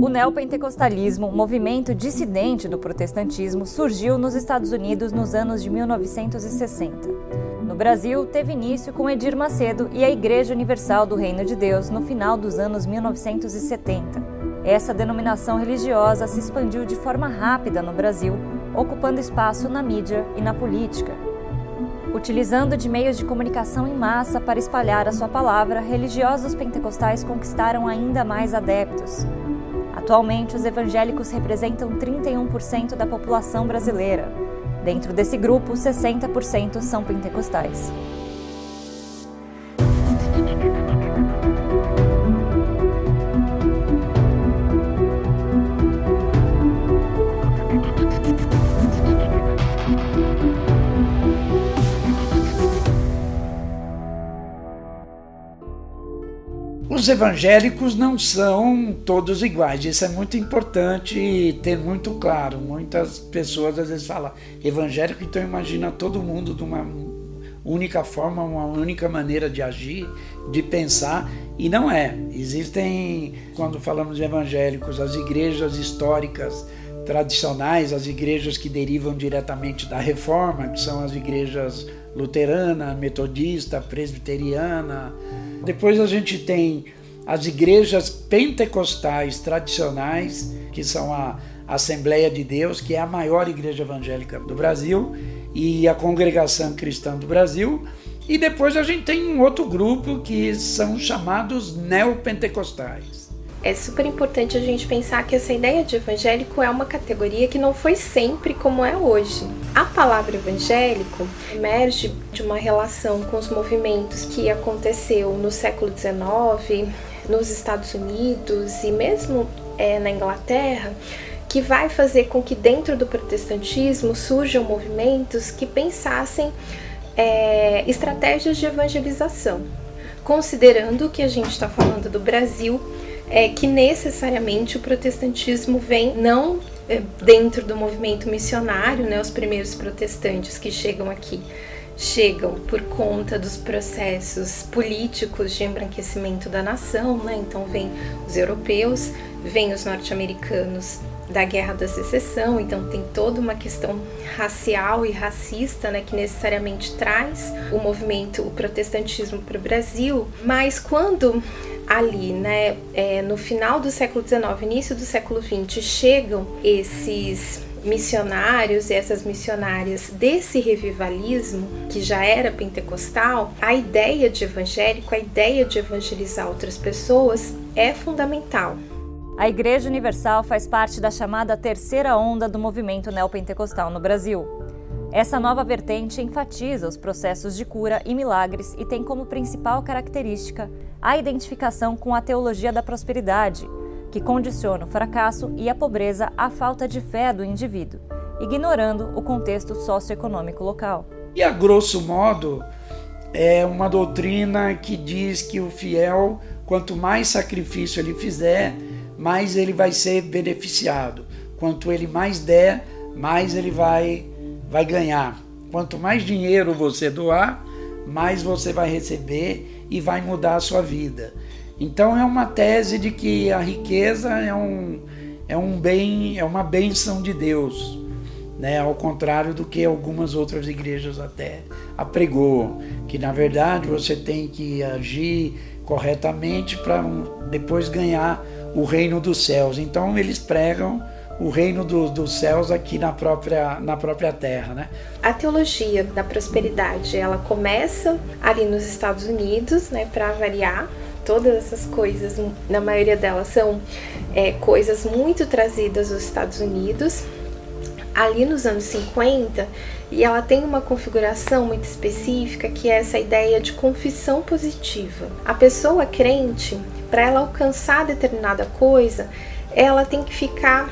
O neopentecostalismo, movimento dissidente do protestantismo, surgiu nos Estados Unidos nos anos de 1960. No Brasil, teve início com Edir Macedo e a Igreja Universal do Reino de Deus no final dos anos 1970. Essa denominação religiosa se expandiu de forma rápida no Brasil, ocupando espaço na mídia e na política. Utilizando de meios de comunicação em massa para espalhar a sua palavra, religiosos pentecostais conquistaram ainda mais adeptos. Atualmente, os evangélicos representam 31% da população brasileira. Dentro desse grupo, 60% são pentecostais. Os evangélicos não são todos iguais. Isso é muito importante ter muito claro. Muitas pessoas às vezes falam evangélico, então imagina todo mundo de uma única forma, uma única maneira de agir, de pensar, e não é. Existem, quando falamos de evangélicos, as igrejas históricas tradicionais, as igrejas que derivam diretamente da reforma, que são as igrejas luterana, metodista, presbiteriana, depois a gente tem as igrejas pentecostais tradicionais, que são a Assembleia de Deus, que é a maior igreja evangélica do Brasil, e a Congregação Cristã do Brasil. E depois a gente tem um outro grupo que são chamados neopentecostais é super importante a gente pensar que essa ideia de evangélico é uma categoria que não foi sempre como é hoje. A palavra evangélico emerge de uma relação com os movimentos que aconteceu no século XIX, nos Estados Unidos e mesmo é, na Inglaterra, que vai fazer com que dentro do protestantismo surjam movimentos que pensassem é, estratégias de evangelização. Considerando que a gente está falando do Brasil, é que necessariamente o protestantismo vem não é, dentro do movimento missionário, né, os primeiros protestantes que chegam aqui chegam por conta dos processos políticos de embranquecimento da nação, né? Então vem os europeus, vem os norte-americanos da Guerra da Secessão, então tem toda uma questão racial e racista, né, que necessariamente traz o movimento, o protestantismo para o Brasil. Mas quando ali, né, é, no final do século XIX, início do século XX, chegam esses missionários e essas missionárias desse revivalismo que já era pentecostal, a ideia de evangélico, a ideia de evangelizar outras pessoas é fundamental. A Igreja Universal faz parte da chamada terceira onda do movimento neopentecostal no Brasil. Essa nova vertente enfatiza os processos de cura e milagres e tem como principal característica a identificação com a teologia da prosperidade, que condiciona o fracasso e a pobreza à falta de fé do indivíduo, ignorando o contexto socioeconômico local. E a grosso modo, é uma doutrina que diz que o fiel, quanto mais sacrifício ele fizer, mais ele vai ser beneficiado. Quanto ele mais der, mais ele vai vai ganhar. Quanto mais dinheiro você doar, mais você vai receber e vai mudar a sua vida. Então é uma tese de que a riqueza é um, é um bem, é uma benção de Deus, né? Ao contrário do que algumas outras igrejas até apregou, que na verdade você tem que agir corretamente para depois ganhar o reino dos céus. Então eles pregam o reino do, dos céus aqui na própria, na própria terra, né? A teologia da prosperidade, ela começa ali nos Estados Unidos, né, para variar. Todas essas coisas, na maioria delas, são é, coisas muito trazidas dos Estados Unidos, ali nos anos 50, e ela tem uma configuração muito específica que é essa ideia de confissão positiva. A pessoa crente, para ela alcançar determinada coisa, ela tem que ficar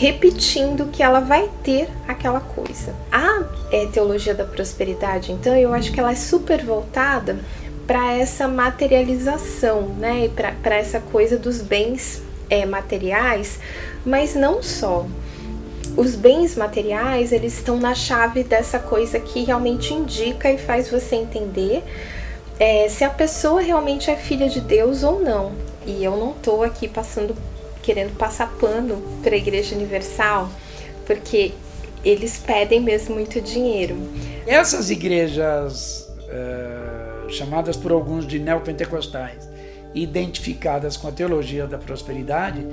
repetindo que ela vai ter aquela coisa. A é, teologia da prosperidade, então, eu acho que ela é super voltada para essa materialização, né? E para essa coisa dos bens é, materiais, mas não só. Os bens materiais, eles estão na chave dessa coisa que realmente indica e faz você entender é, se a pessoa realmente é filha de Deus ou não. E eu não estou aqui passando, querendo passar pano para a Igreja Universal, porque eles pedem mesmo muito dinheiro. Essas igrejas uh, chamadas por alguns de neopentecostais, identificadas com a teologia da prosperidade,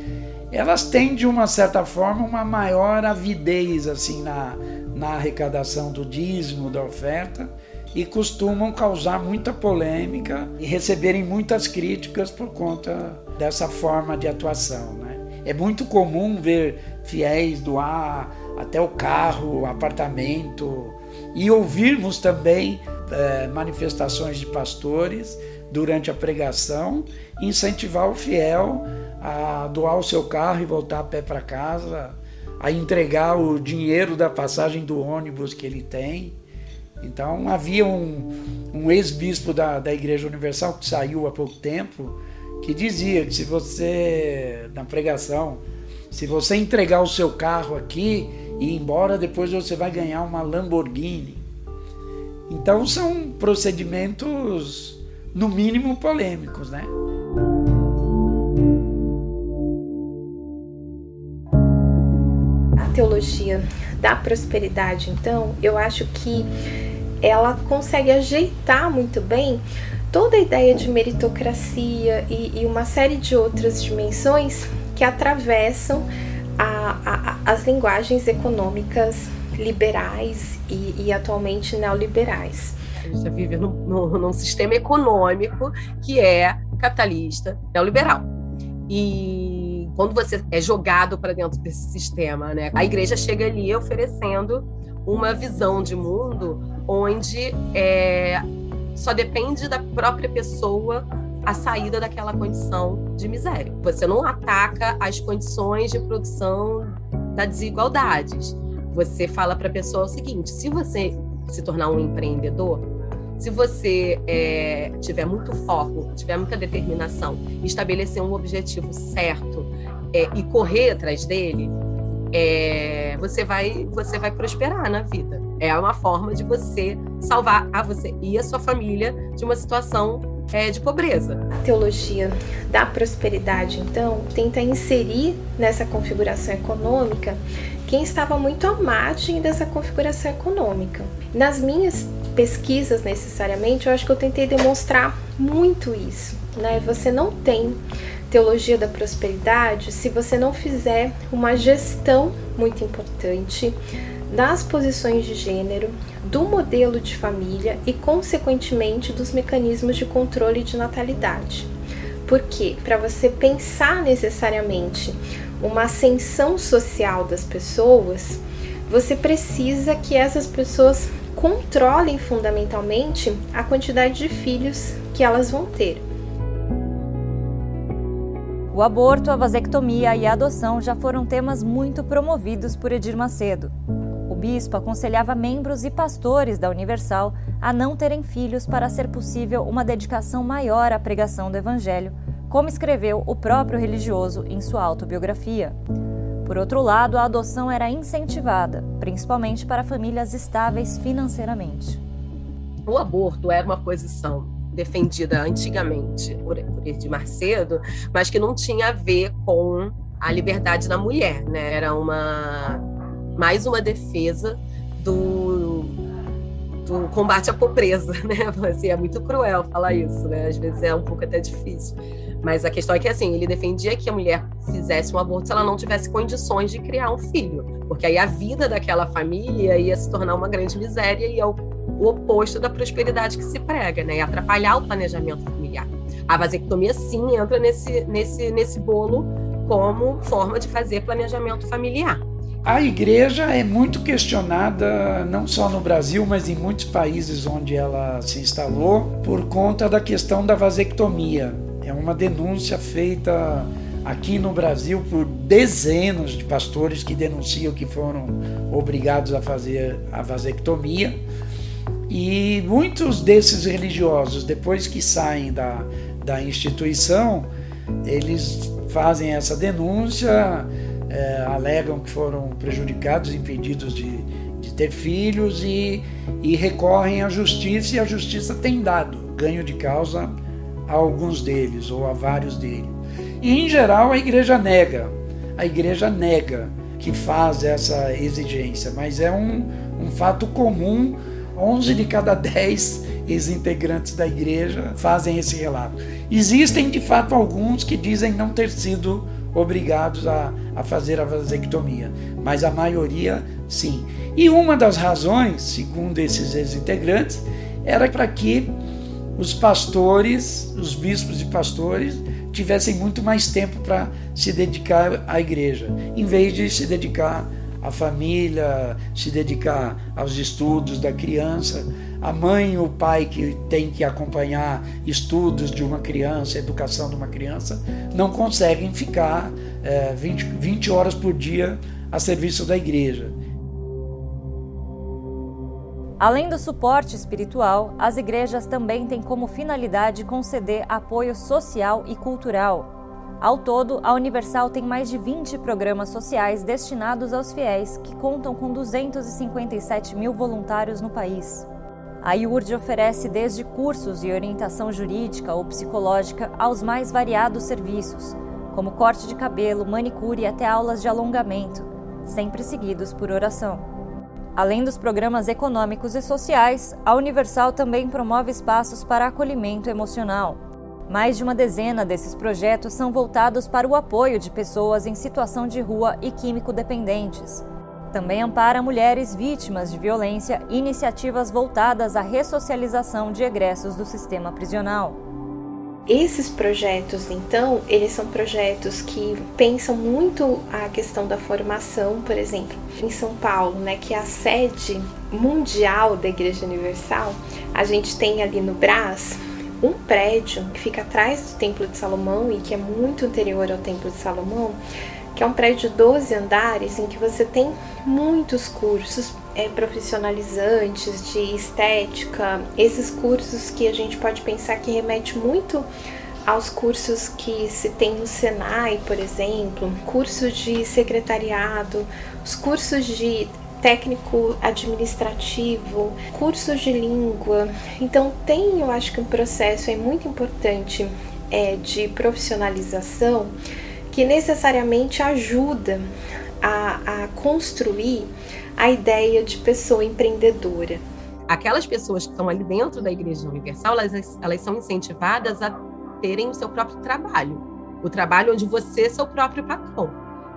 elas têm de uma certa forma uma maior avidez assim na, na arrecadação do dízimo, da oferta, e costumam causar muita polêmica e receberem muitas críticas por conta dessa forma de atuação. Né? É muito comum ver fiéis doar até o carro, o apartamento, e ouvirmos também é, manifestações de pastores durante a pregação, incentivar o fiel a doar o seu carro e voltar a pé para casa, a entregar o dinheiro da passagem do ônibus que ele tem. Então havia um, um ex-bispo da, da Igreja Universal que saiu há pouco tempo que dizia que se você, na pregação, se você entregar o seu carro aqui e ir embora, depois você vai ganhar uma Lamborghini. Então são procedimentos, no mínimo, polêmicos, né? Teologia da prosperidade, então, eu acho que ela consegue ajeitar muito bem toda a ideia de meritocracia e, e uma série de outras dimensões que atravessam a, a, as linguagens econômicas liberais e, e atualmente neoliberais. A gente vive num, num, num sistema econômico que é capitalista, neoliberal. E quando você é jogado para dentro desse sistema, né, a igreja chega ali oferecendo uma visão de mundo onde é, só depende da própria pessoa a saída daquela condição de miséria. Você não ataca as condições de produção das desigualdades. Você fala para a pessoa o seguinte: se você se tornar um empreendedor, se você é, tiver muito foco, tiver muita determinação, estabelecer um objetivo certo é, e correr atrás dele, é, você vai você vai prosperar na vida. É uma forma de você salvar a você e a sua família de uma situação é, de pobreza. A teologia da prosperidade, então, tenta inserir nessa configuração econômica quem estava muito à margem dessa configuração econômica. Nas minhas pesquisas, necessariamente, eu acho que eu tentei demonstrar muito isso. Né? Você não tem teologia da prosperidade se você não fizer uma gestão muito importante das posições de gênero, do modelo de família e, consequentemente, dos mecanismos de controle de natalidade. Porque para você pensar necessariamente uma ascensão social das pessoas, você precisa que essas pessoas controlem fundamentalmente a quantidade de filhos que elas vão ter. O aborto, a vasectomia e a adoção já foram temas muito promovidos por Edir Macedo bispo aconselhava membros e pastores da Universal a não terem filhos para ser possível uma dedicação maior à pregação do Evangelho, como escreveu o próprio religioso em sua autobiografia. Por outro lado, a adoção era incentivada, principalmente para famílias estáveis financeiramente. O aborto era uma posição defendida antigamente por, por Edir Macedo, mas que não tinha a ver com a liberdade da mulher, né? Era uma mais uma defesa do, do combate à pobreza, né? Assim, é muito cruel falar isso, né? Às vezes é um pouco até difícil. Mas a questão é que, assim, ele defendia que a mulher fizesse um aborto se ela não tivesse condições de criar um filho. Porque aí a vida daquela família ia se tornar uma grande miséria e é o, o oposto da prosperidade que se prega, né? E atrapalhar o planejamento familiar. A vasectomia, sim, entra nesse, nesse, nesse bolo como forma de fazer planejamento familiar. A igreja é muito questionada, não só no Brasil, mas em muitos países onde ela se instalou, por conta da questão da vasectomia. É uma denúncia feita aqui no Brasil por dezenas de pastores que denunciam que foram obrigados a fazer a vasectomia. E muitos desses religiosos, depois que saem da, da instituição, eles fazem essa denúncia é, alegam que foram prejudicados, impedidos de, de ter filhos e, e recorrem à justiça e a justiça tem dado ganho de causa a alguns deles ou a vários deles. E em geral a igreja nega, a igreja nega que faz essa exigência, mas é um, um fato comum. 11 de cada 10 ex-integrantes da igreja fazem esse relato. Existem de fato alguns que dizem não ter sido obrigados a, a fazer a vasectomia, mas a maioria sim. E uma das razões, segundo esses ex-integrantes, era para que os pastores, os bispos e pastores, tivessem muito mais tempo para se dedicar à igreja, em vez de se dedicar à família, se dedicar aos estudos da criança. A mãe e o pai que tem que acompanhar estudos de uma criança, educação de uma criança, não conseguem ficar é, 20, 20 horas por dia a serviço da igreja. Além do suporte espiritual, as igrejas também têm como finalidade conceder apoio social e cultural. Ao todo, a Universal tem mais de 20 programas sociais destinados aos fiéis, que contam com 257 mil voluntários no país. A IURD oferece desde cursos e orientação jurídica ou psicológica aos mais variados serviços, como corte de cabelo, manicure e até aulas de alongamento, sempre seguidos por oração. Além dos programas econômicos e sociais, a Universal também promove espaços para acolhimento emocional. Mais de uma dezena desses projetos são voltados para o apoio de pessoas em situação de rua e químico-dependentes. Também ampara mulheres vítimas de violência e iniciativas voltadas à ressocialização de egressos do sistema prisional. Esses projetos, então, eles são projetos que pensam muito a questão da formação, por exemplo, em São Paulo, né, que é a sede mundial da Igreja Universal, a gente tem ali no Brás um prédio que fica atrás do Templo de Salomão e que é muito anterior ao Templo de Salomão, que é um prédio de 12 andares em que você tem muitos cursos é, profissionalizantes de estética, esses cursos que a gente pode pensar que remete muito aos cursos que se tem no Senai, por exemplo, cursos de secretariado, os cursos de técnico administrativo, cursos de língua. Então tem, eu acho que um processo é muito importante é, de profissionalização que necessariamente ajuda a, a construir a ideia de pessoa empreendedora. Aquelas pessoas que estão ali dentro da Igreja Universal, elas, elas são incentivadas a terem o seu próprio trabalho. O trabalho onde você é seu próprio patrão,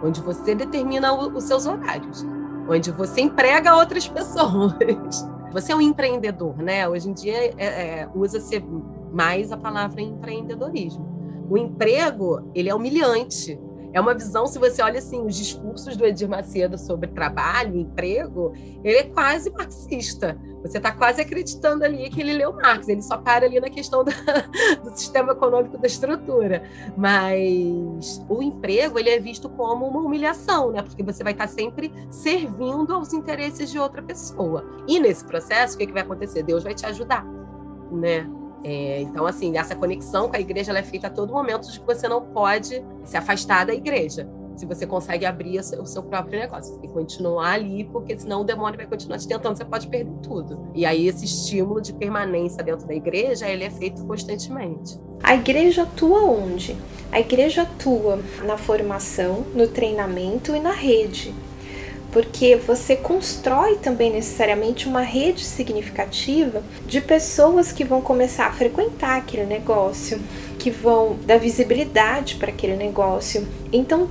onde você determina o, os seus horários, onde você emprega outras pessoas. Você é um empreendedor, né? Hoje em dia é, é, usa-se mais a palavra empreendedorismo. O emprego, ele é humilhante. É uma visão, se você olha assim, os discursos do Edir Macedo sobre trabalho, emprego, ele é quase marxista. Você está quase acreditando ali que ele leu Marx, ele só para ali na questão do sistema econômico da estrutura. Mas o emprego, ele é visto como uma humilhação, né? Porque você vai estar sempre servindo aos interesses de outra pessoa. E nesse processo, o que, que vai acontecer? Deus vai te ajudar, né? É, então, assim, essa conexão com a igreja é feita a todo momento de que você não pode se afastar da igreja. Se você consegue abrir o seu, próprio negócio, que continuar ali, porque senão o demônio vai continuar te tentando, você pode perder tudo. E aí esse estímulo de permanência dentro da igreja, ele é feito constantemente. A igreja atua onde? A igreja atua na formação, no treinamento e na rede porque você constrói também necessariamente uma rede significativa de pessoas que vão começar a frequentar aquele negócio, que vão dar visibilidade para aquele negócio. Então,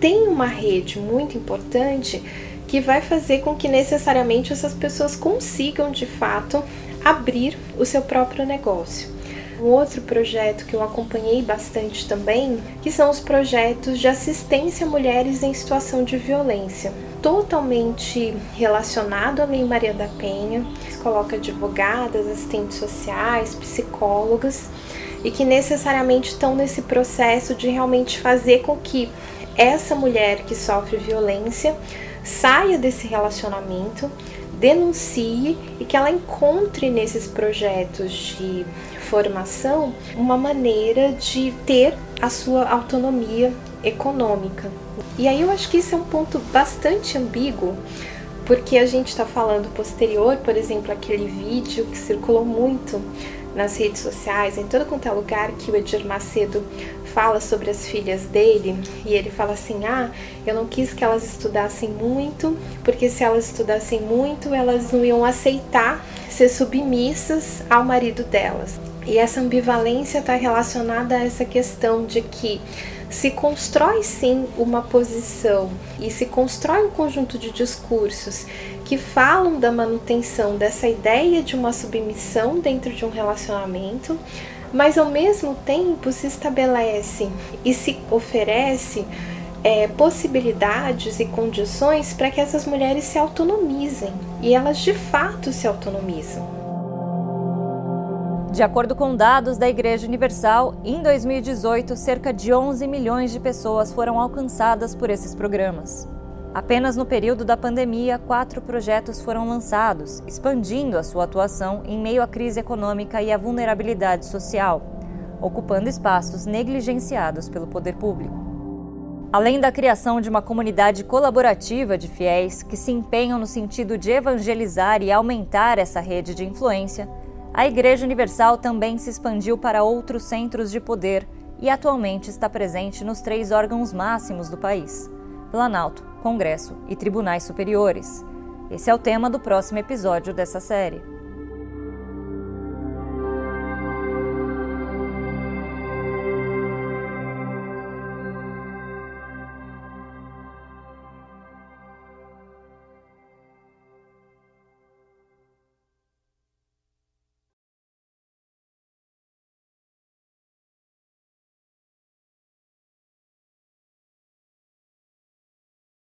tem uma rede muito importante que vai fazer com que necessariamente essas pessoas consigam de fato abrir o seu próprio negócio. Um outro projeto que eu acompanhei bastante também, que são os projetos de assistência a mulheres em situação de violência. Totalmente relacionado à Lei Maria da Penha, coloca advogadas, assistentes sociais, psicólogas, e que necessariamente estão nesse processo de realmente fazer com que essa mulher que sofre violência saia desse relacionamento, denuncie e que ela encontre nesses projetos de formação uma maneira de ter a sua autonomia econômica. E aí eu acho que isso é um ponto bastante ambíguo, porque a gente está falando posterior, por exemplo, aquele vídeo que circulou muito nas redes sociais, em todo quanto é lugar que o Edir Macedo fala sobre as filhas dele e ele fala assim: "Ah, eu não quis que elas estudassem muito, porque se elas estudassem muito, elas não iam aceitar ser submissas ao marido delas". E essa ambivalência está relacionada a essa questão de que se constrói sim uma posição e se constrói um conjunto de discursos que falam da manutenção dessa ideia de uma submissão dentro de um relacionamento, mas ao mesmo tempo se estabelece e se oferece é, possibilidades e condições para que essas mulheres se autonomizem e elas de fato se autonomizam. De acordo com dados da Igreja Universal, em 2018, cerca de 11 milhões de pessoas foram alcançadas por esses programas. Apenas no período da pandemia, quatro projetos foram lançados, expandindo a sua atuação em meio à crise econômica e à vulnerabilidade social, ocupando espaços negligenciados pelo poder público. Além da criação de uma comunidade colaborativa de fiéis que se empenham no sentido de evangelizar e aumentar essa rede de influência, a Igreja Universal também se expandiu para outros centros de poder e atualmente está presente nos três órgãos máximos do país: Planalto, Congresso e Tribunais Superiores. Esse é o tema do próximo episódio dessa série.